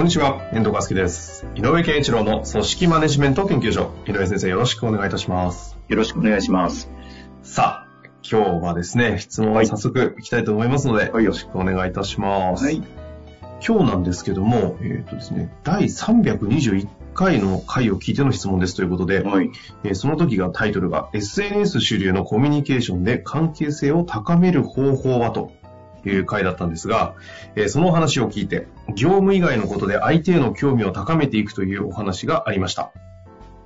こんにちは、遠藤和樹です。井上健一郎の組織マネジメント研究所。井上先生、よろしくお願いいたします。よろしくお願いします。さあ、今日はですね、質問を早速いきたいと思いますので、はいよろしくお願いいたします。はい。今日なんですけども、えっ、とですね、第321回の回を聞いての質問ですということで、はい。えーその時がタイトルが SNS 主流のコミュニケーションで関係性を高める方法はという回だったんですが、えーそのお話を聞いて、業務以外のことで相手への興味を高めていくというお話がありました。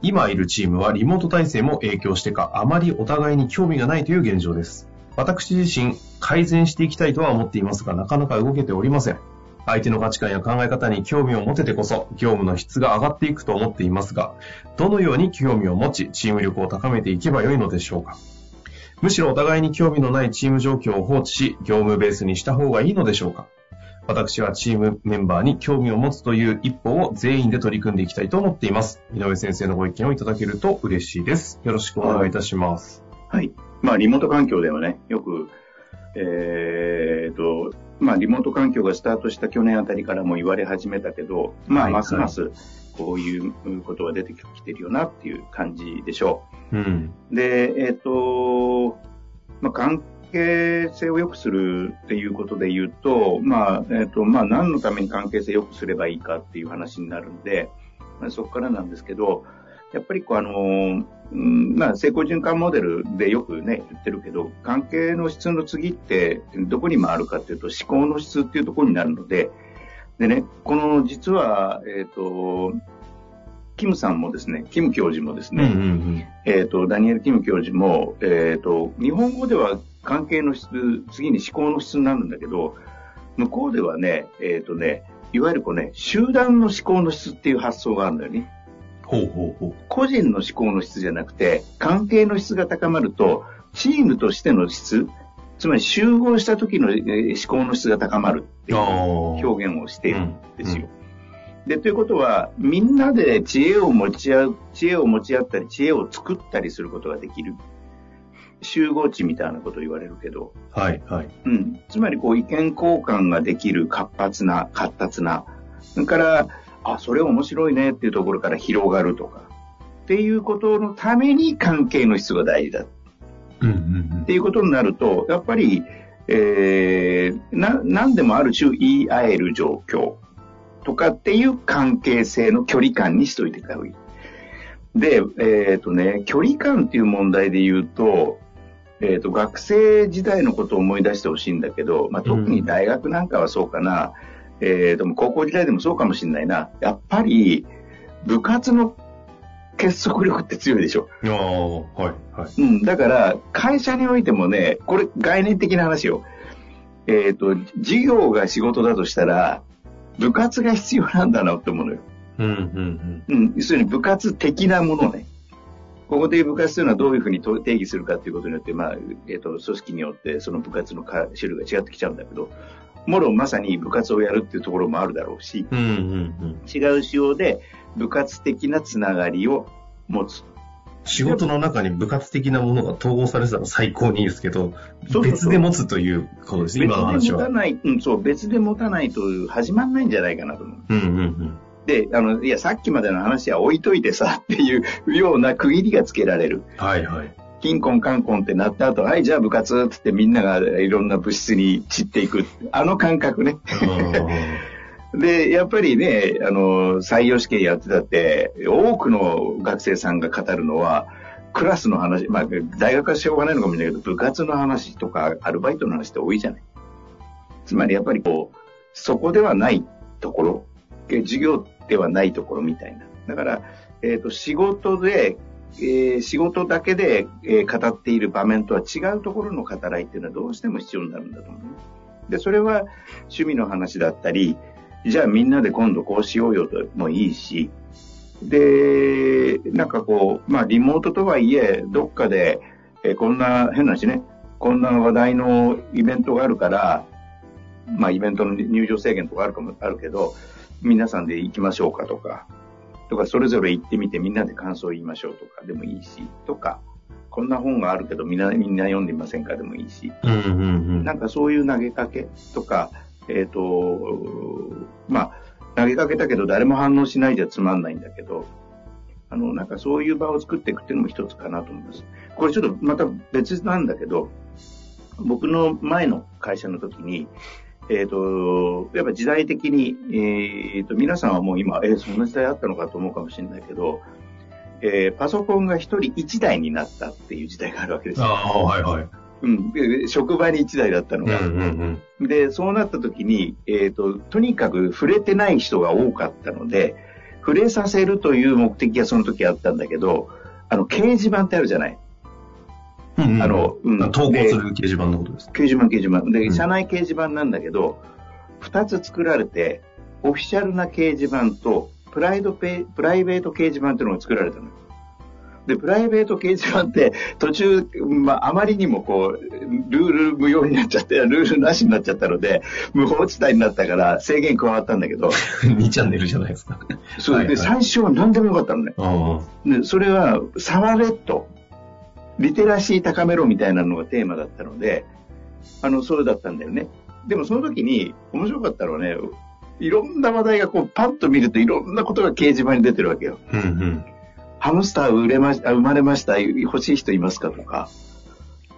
今いるチームはリモート体制も影響してか、あまりお互いに興味がないという現状です。私自身、改善していきたいとは思っていますが、なかなか動けておりません。相手の価値観や考え方に興味を持ててこそ、業務の質が上がっていくと思っていますが、どのように興味を持ち、チーム力を高めていけばよいのでしょうかむしろお互いに興味のないチーム状況を放置し、業務ベースにした方がいいのでしょうか私はチームメンバーに興味を持つという一歩を全員で取り組んでいきたいと思っています。井上先生のご意見をいただけると嬉しいです。よろしくお願いいたします。はい。まあ、リモート環境ではね、よく、えーと、まあ、リモート環境がスタートした去年あたりからも言われ始めたけど、まあ、はいますます、こういうことが出てきてるよなっていう感じでしょうん。う。で、えっ、と、まあ、関係性を良くするっていうことで言うと、まあ、えっ、と、まあ、何のために関係性を良くすればいいかっていう話になるんで、まあ、そこからなんですけど、やっぱりこうあの、うんまあ、成功循環モデルでよくね、言ってるけど、関係の質の次ってどこに回るかっていうと、思考の質っていうところになるので、でね、この実は、えっ、と、キムさんもですね、キム教授もですうんうね、んえっ、と、ダニエル・キム教授も、えっ、と、日本語では関係の質、次に思考の質になるんだけど、向こうではね、えっ、とね、いわゆるこうね、集団の思考の質っていう発想があるんだよね。ほうほうほう。個人の思考の質じゃなくて、関係の質が高まると、チームとしての質、つまり集合した時のえー思考の質が高まるっていう表現をしているんですよ。で、ということは、みんなで知恵を持ち合う、知恵を持ち合ったり、知恵を作ったりすることができる。集合値みたいなことを言われるけど、はいはい。うん。つまり、こう、意見交換ができる活発な、活発な。それから、あ、それ面白いねっていうところから広がるとか。っていうことのために関係の質が大事だっうんうんていうことになると、やっぱり、えー、な、何でもある種言い合える状況とかっていう関係性の距離感にしといてください。で、えっ、とね、距離感っていう問題で言うと、えっ、と、学生時代のことを思い出してほしいんだけど、まあ、特に大学なんかはそうかな、えー、でも高校時代でもそうかもしれないな。やっぱり、部活の結束力って強いでしょ。うん。ああ、はいはい。うん、だから、会社においてもね、これ概念的な話よ。えっ、と、授業が仕事だとしたら、部活が必要なんだなって思うのよ。うんうんうん、要するに部活的なものね。ここで部活というのはどういうふうにと定義するかということによって、まあ、えっ、と、組織によってその部活のか種類が違ってきちゃうんだけど、もろまさに部活をやるっていうところもあるだろうし、うん。うんうんうん。違う仕様で部活的なつながりを持つ。仕事の中に部活的なものが統合されてたら最高にいいですけど、別で持つということですね、別今の話は。で持たない、うん、そう、別で持たないと始まんないんじゃないかなと思う。うんうんうん。で、あの、いや、さっきまでの話は置いといてさ、っていうような区切りがつけられる。はいはい。キンコンカンコンってなった後、はい、じゃあ部活ってってみんながいろんな物質に散っていく。あの感覚ね。で、やっぱりね、あの、採用試験やってたって、多くの学生さんが語るのは、クラスの話、まあ、大学はしょうがないのかもしれないけど、部活の話とか、アルバイトの話って多いじゃない。つまりやっぱりこう、そこではないところ、え授業ではないところみたいな。だから、えっ、と、仕事で、えー仕事だけで、えー語っている場面とは違うところの語らいっていうのはどうしても必要になるんだと思う。で、それは趣味の話だったり、じゃあみんなで今度こうしようよともいいし、で、なんかこう、まあリモートとはいえ、どっかで、えこんな変な話ね、こんな話題のイベントがあるから、まあイベントの入場制限とかあるかもあるけど、皆さんで行きましょうかとか、とかそれぞれ行ってみてみんなで感想を言いましょうとかでもいいし、とか、こんな本があるけどみんなみんな読んでみませんかでもいいし、うんうんうん。なんかそういう投げかけとか、えっ、と、まあ、投げかけたけど誰も反応しないじゃつまんないんだけど、あの、なんかそういう場を作っていくっていうのも一つかなと思います。これちょっとまた別なんだけど、僕の前の会社の時に、えっ、と、やっぱ時代的に、えっ、と、皆さんはもう今、えーそんな時代あったのかと思うかもしれないけど、えーパソコンが一人一台になったっていう時代があるわけですよ。ああ、はいはい。うん、で職場に一台だったのうんうが、んうん。で、そうなった時に、えっ、と、とにかく触れてない人が多かったので、触れさせるという目的がその時あったんだけど、あの、掲示板ってあるじゃないうんうん、あのうん投稿する掲示板のことです。掲示板、掲示板。で、うん社内掲示板なんだけど、二つ作られて、オフィシャルな掲示板と、プライドペプライベート掲示板っていうのが作られたの。で、プライベート掲示板って途中、まあ、あまりにもこう、ルール無用になっちゃって、ルールなしになっちゃったので、無法地帯になったから制限加わったんだけど、2チャンネルじゃないですか。それではいはい最初は何でもよかったのね。うんで、それは、触れと、リテラシー高めろみたいなのがテーマだったので、あの、そうだったんだよね。でもその時に、面白かったのはね、いろんな話題がこう、パッと見るといろんなことが掲示板に出てるわけよ。うんうん。ハムスター売れましあ生まれました、欲しい人いますかとか、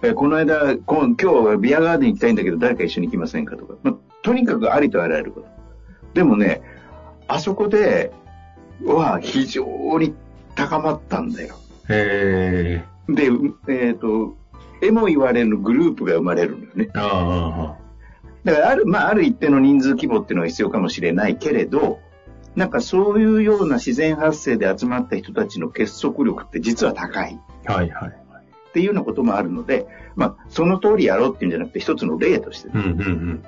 えこの間、こん今日はビアガーデン行きたいんだけど誰か一緒に行きませんかとか、まとにかくありとあらゆること。でもね、あそこでは非常に高まったんだよ。へえ。で、えっ、と、えも言われるグループが生まれるんだよね。ああああ。だから、ある、まあ、ある一定の人数規模っていうのが必要かもしれないけれど、なんかそういうような自然発生で集まった人たちの結束力って実は高いはいはい。っていうようなこともあるので、まあ、その通りやろうっていうんじゃなくて、一つの例としてね。うんうんうん。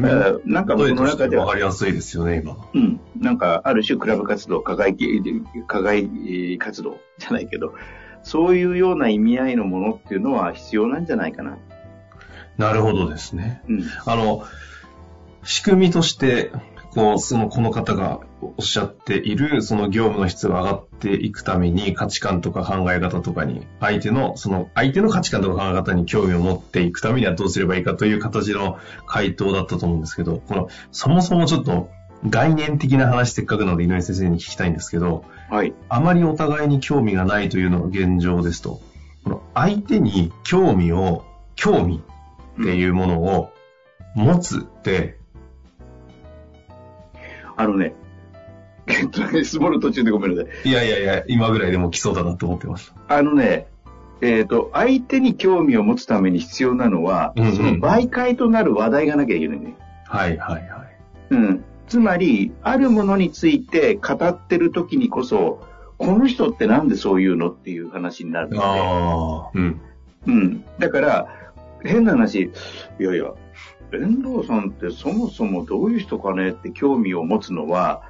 だからなんか僕の中ではわかりやすいですよね、今の。うん、なんかある種クラブ活動、課外き、課外えー活動じゃないけど、そういうような意味合いのものっていうのは必要なんじゃないかな。なるほどですね。うん。あの、仕組みとして、こう、その、この方がおっしゃっている、その業務の質が上がっていくために、価値観とか考え方とかに、相手の、その、相手の価値観とか考え方に興味を持っていくためにはどうすればいいかという形の回答だったと思うんですけど、この、そもそもちょっと、概念的な話せっかくなので井上先生に聞きたいんですけど、はい。あまりお互いに興味がないというのが現状ですと、この相手に興味を、興味っていうものを持つって、あのね、質問の途中でごめんなさい。いやいやいや、今ぐらいでも来そうだなと思ってました。あのね、えっ、と、相手に興味を持つために必要なのは、うんうんその媒介となる話題がなきゃいけないね。はいはいはい。うん。つまり、あるものについて語ってる時にこそ、この人ってなんでそういうのっていう話になるので。うん。うん。だから、変な話、いやいや、遠藤さんってそもそもどういう人かねって興味を持つのは、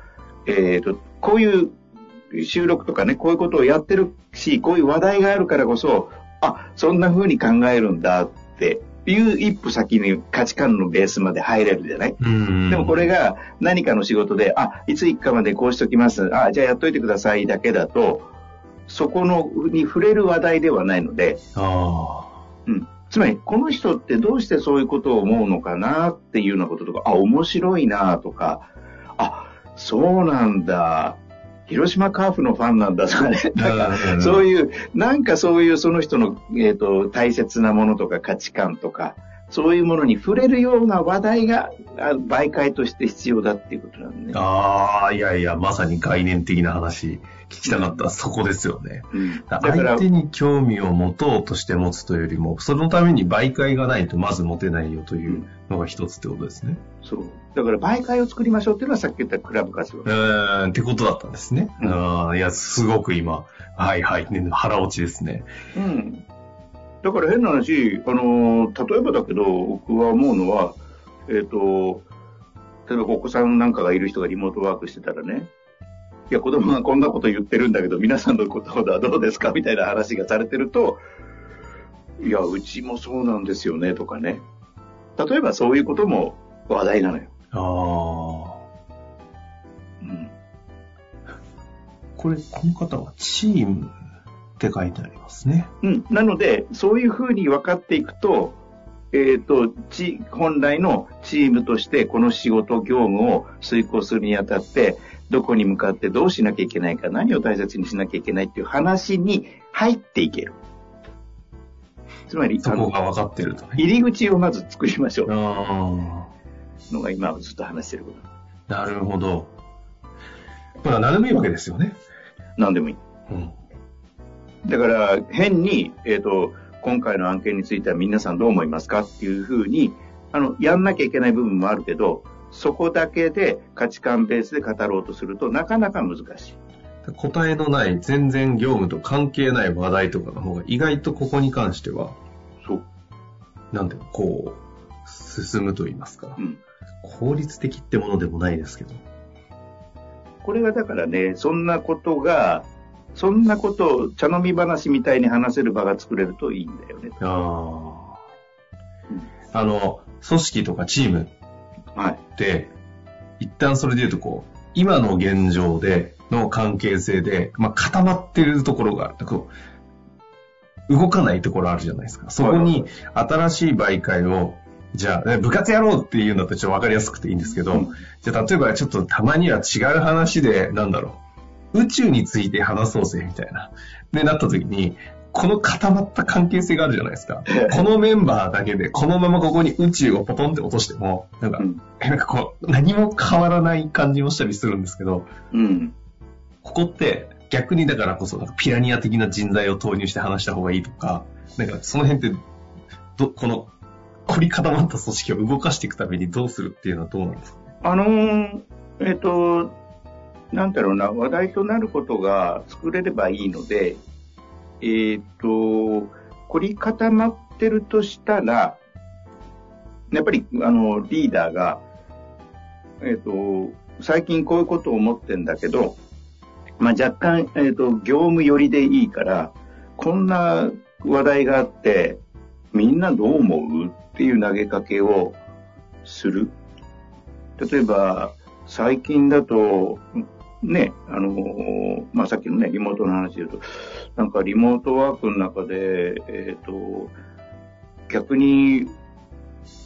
えっ、と、こういう収録とかね、こういうことをやってるし、こういう話題があるからこそ、あ、そんな風に考えるんだっていう一歩先に価値観のベースまで入れるじゃない？うん。でもこれが何かの仕事で、あ、いつ行くかまでこうしときます。あ、じゃあやっといてくださいだけだと、そこのに触れる話題ではないので、あうん。つまり、この人ってどうしてそういうことを思うのかなっていうようなこととか、あ、面白いなとか、あ、そうなんだ。広島カーフのファンなんだとかね。なんかうんそういう、なんかそういうその人の、えっ、と、大切なものとか価値観とか、そういうものに触れるような話題が、あ媒介として必要だっていうことなんでね。あ。ああ、いやいや、まさに概念的な話聞きたかった。そこですよね。うん、だから相、手に興味を持とうとして持つというよりも、そのために媒介がないとまず持てないよというのが一つってことですね。そう。だから媒介を作りましょうっていうのはさっき言ったクラブ活動う。ーん、ってことだったんですね。うんいや、すごく今、はいはい、ね、腹落ちですね。うん。だから変な話、あの、例えばだけど、僕は思うのは、えっ、と、例えばお子さんなんかがいる人がリモートワークしてたらね、いや、子供がこんなこと言ってるんだけど、皆さんのことはどうですか？みたいな話がされてると、いや、うちもそうなんですよね、とかね。例えばそういうことも話題なのよ。ああ。うん。これ、この方はチームって書いてありますね。うん。なので、そういうふうに分かっていくと、えっ、と、ち、本来のチームとしてこの仕事、業務を遂行するにあたって、どこに向かってどうしなきゃいけないか、何を大切にしなきゃいけないっていう話に入っていける。つまり、そこが分かってるとね。入り口をまず作りましょう。あのが今ずっと話してること。あ。なるほど。まあ、何でもいいわけですよね。何でもいい。うん。だから、変に、えっ、と、今回の案件については皆さんどう思いますかっていうふうに、あの、やんなきゃいけない部分もあるけど、そこだけで価値観ベースで語ろうとするとなかなか難しい。答えのない、全然業務と関係ない話題とかの方が意外とここに関しては、そう。なんで、こう、進むと言いますかう。ん。効率的ってものでもないですけど。これはだからね、そんなことが、そんなことを茶飲み話みたいに話せる場が作れるといいんだよね。ああ。あの、組織とかチームはい。って、一旦それで言うとこう、今の現状での関係性で、まあ、固まってるところが、こう、動かないところあるじゃないですか。そこに新しい媒介を、じゃあ、ね部活やろうっていうんだったらちょっとわかりやすくていいんですけど、うんじゃあ例えばちょっとたまには違う話で、なんだろう、宇宙について話そうぜ、みたいな。で、なった時に、この固まった関係性があるじゃないですか。このメンバーだけで、このままここに宇宙をポトンって落としても、なんか、うん。なんかこう、何も変わらない感じもしたりするんですけど、うん。ここって逆にだからこそ、ピラニア的な人材を投入して話した方がいいとか、なんかその辺って、ど、この、凝り固まった組織を動かしていくためにどうするっていうのはどうなんですかね？あのーえっ、と、なんだろうな、話題となることが作れればいいので、えっ、と、凝り固まってるとしたら、やっぱり、あの、リーダーが、えっ、と、最近こういうことを思ってんだけど、まあ、若干、えっ、と、業務寄りでいいから、こんな話題があって、みんなどう思うっていう投げかけをする。例えば、最近だと、ね、あの、まあ、さっきのね、リモートの話で言うと、なんかリモートワークの中で、えっ、と、逆に、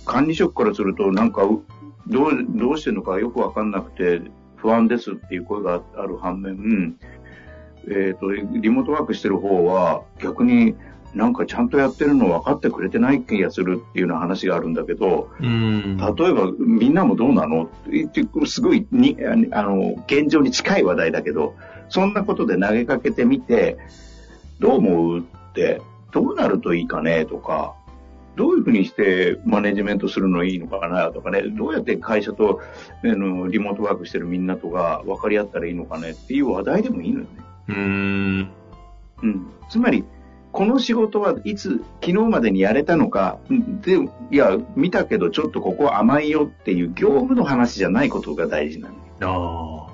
管理職からすると、なんか、どう、どうしてるのかよくわかんなくて、不安ですっていう声がある反面、えっ、と、リモートワークしてる方は、逆になんかちゃんとやってるの分かってくれてない気がするっていうような話があるんだけど、うん。例えば、みんなもどうなの？って言って、すごいに、あの、現状に近い話題だけど、そんなことで投げかけてみて、どう思うって、どうなるといいかねとか、どういうふうにしてマネジメントするのいいのかなとかね、どうやって会社と、あの、リモートワークしてるみんなとが分かり合ったらいいのかねっていう話題でもいいのよね。うん。うん。つまり、この仕事はいつ、昨日までにやれたのか、うんで、いや、見たけどちょっとここ甘いよっていう業務の話じゃないことが大事なの。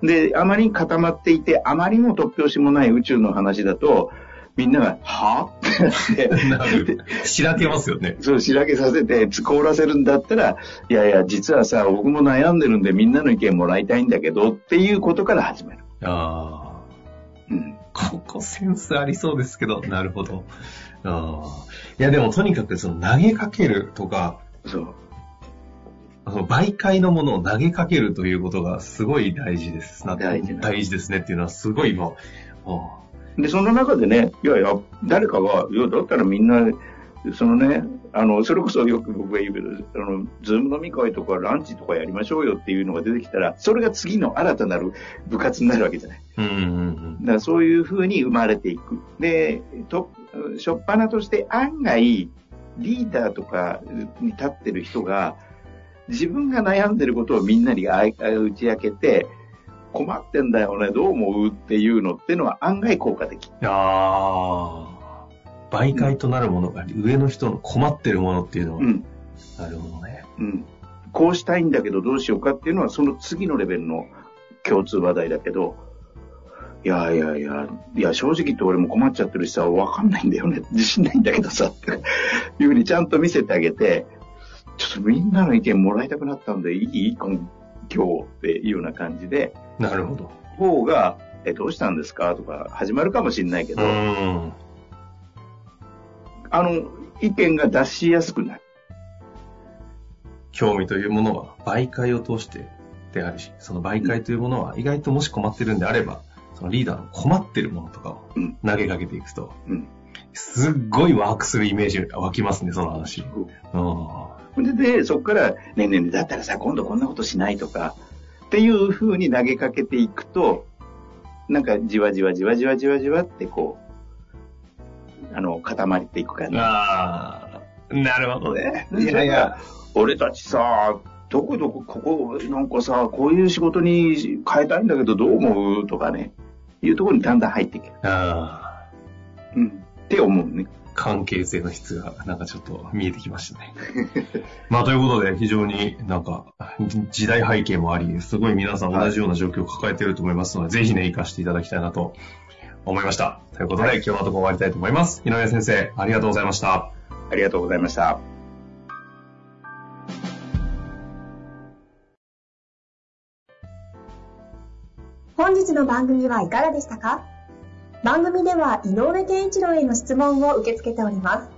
あで、あまり固まっていて、あまりも突拍子もない宇宙の話だと、みんなが、は？ぁってあ。ななってる。しらけますよね。そう、しらけさせて、凍らせるんだったら、いやいや、実はさ、僕も悩んでるんでみんなの意見もらいたいんだけど、っていうことから始める。ああ。うん。ここセンスありそうですけど、なるほど。ああ。いや、でもとにかくその投げかけるとか、そう。媒介のものを投げかけるということがすごい大事です。な大事な大事ですねっていうのはすごい今、あで、その中でね、いやいや、誰かが、いや、だったらみんな、そのね、あの、それこそよく僕が言うけど、あの、ズーム飲み会とかランチとかやりましょうよっていうのが出てきたら、それが次の新たなる部活になるわけじゃない。うんうんだからそういうふうに生まれていく。で、と、しょっぱなとして案外、リーダーとかに立ってる人が、自分が悩んでることをみんなに打ち明けて、困ってんだよね、どう思うっていうのってのは案外効果的。うん。ああ。媒介となるものが上の人の困ってるものっていうのは、うん。なるほどね。うん。こうしたいんだけどどうしようかっていうのはその次のレベルの共通話題だけど、いやいやいや、いや正直言って俺も困っちゃってるしさ、わかんないんだよね。自信ないんだけどさ、っていうふうにちゃんと見せてあげて、ちょっとみんなの意見もらいたくなったんでいい今日っていうような感じで、なるほど。方が、え、どうしたんですか？とか始まるかもしれないけうど、ん。あの、意見が出しやすくなる。興味というものは媒介を通してであるし、その媒介というものは意外ともし困ってるんであれば、そのリーダーの困ってるものとかをうん投げかけていくと、うん。すっごいワークするイメージが湧きますね、その話。うん。で、でそこから、ねえねえねえ、だったらさ、今度こんなことしないとか、っていうふうに投げかけていくと、なんかじわじわじわじわじわじわってこう、あの、固まっていく感じ。ああ、なるほどね。いやいや、俺たちさ、どこどこ、ここ、なんかさ、こういう仕事に変えたいんだけどどう思う？とかね、いうところにだんだん入っていく。ああ、うん。って思うね。関係性の質がなんかちょっと見えてきましたね。まあということで非常になんか時代背景もあり、すごい皆さん同じような状況を抱えていると思いますので、ぜひね、活かしていただきたいなと思いました。ということで、はい今日のところ終わりたいと思います。井上先生、ありがとうございました。ありがとうございました。本日の番組はいかがでしたか？番組では井上健一郎への質問を受け付けております。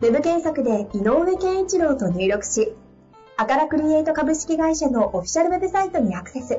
ウェブ検索で井上健一郎と入力し、アカラクリエイト株式会社のオフィシャルウェブサイトにアクセス。